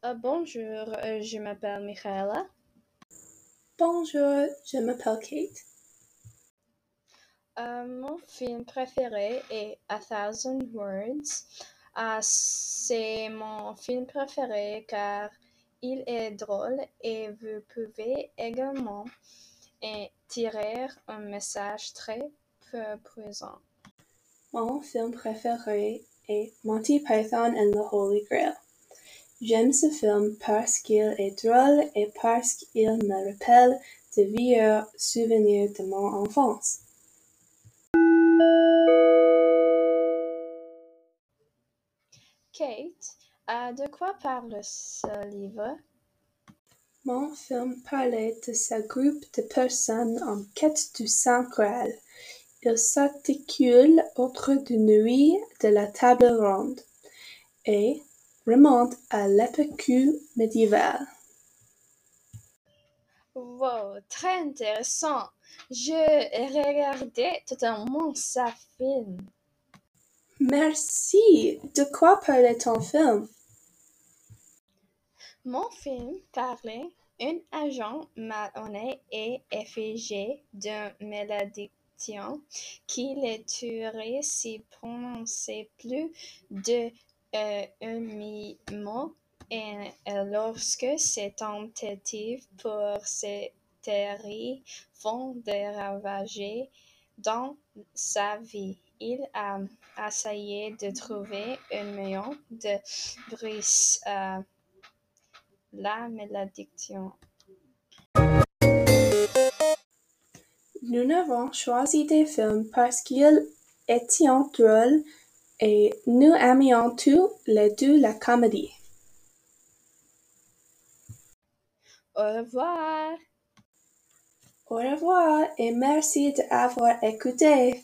Bonjour, euh, je m'appelle Michaela. Bonjour, je m'appelle Kate. Euh, mon film préféré est A Thousand Words. Euh, c'est mon film préféré car il est drôle et vous pouvez également en tirer un message très puissant. Mon film préféré est Monty Python and the Holy Grail. J'aime ce film parce qu'il est drôle et parce qu'il me rappelle de vieux souvenirs de mon enfance. Kate, euh, de quoi parle ce livre? Mon film parlait de ce groupe de personnes en quête du Saint Graal. Il s'articule autour du nuit de la table ronde et remonte à l'époque médiévale. Wow, très intéressant. Je regardais totalement ce film. Merci. De quoi parlait ton film? Mon film parlait un agent malhonnête et effigé d'une malédiction qui le tuerait s'il prononçait plus de un mi-mot et lorsque ses tentatives pour se taire font des ravages dans sa vie, il a essayé de trouver un moyen de briser euh, la malédiction. Nous avons choisi des films parce qu'ils étaient drôles et nous aimions tous les deux la comédie. Au revoir. Au revoir et merci d'avoir écouté.